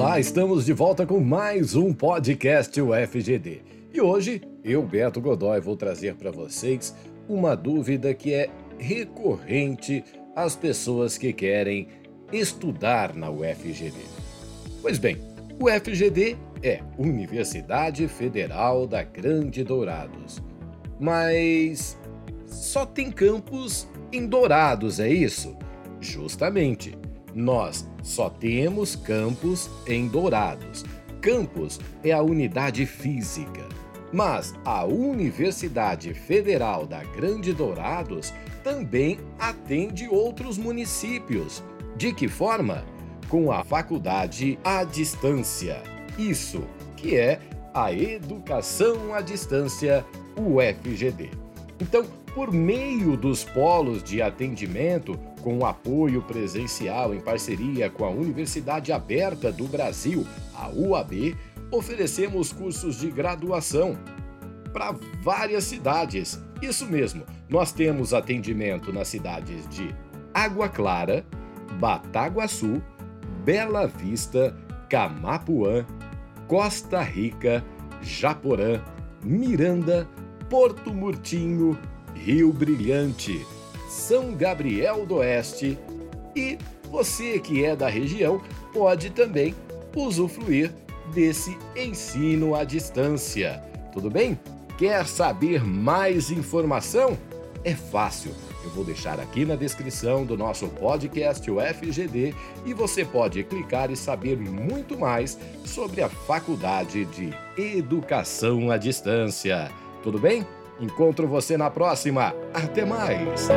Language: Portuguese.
Olá, estamos de volta com mais um podcast UFGD. E hoje, eu, Beto Godoy, vou trazer para vocês uma dúvida que é recorrente às pessoas que querem estudar na UFGD. Pois bem, o UFGD é Universidade Federal da Grande Dourados. Mas só tem campus em Dourados, é isso? Justamente. Nós só temos campus em Dourados. Campus é a unidade física. Mas a Universidade Federal da Grande Dourados também atende outros municípios. De que forma? Com a faculdade à distância. Isso que é a Educação à Distância UFGD. Então, por meio dos polos de atendimento, com apoio presencial em parceria com a Universidade Aberta do Brasil, a UAB, oferecemos cursos de graduação para várias cidades. Isso mesmo, nós temos atendimento nas cidades de Água Clara, Bataguaçu, Bela Vista, Camapuã, Costa Rica, Japorã, Miranda, Porto Murtinho, Rio Brilhante, São Gabriel do Oeste e você que é da região pode também usufruir desse ensino à distância. Tudo bem? Quer saber mais informação? É fácil. Eu vou deixar aqui na descrição do nosso podcast UFGD e você pode clicar e saber muito mais sobre a Faculdade de Educação à Distância. Tudo bem? Encontro você na próxima. Até mais!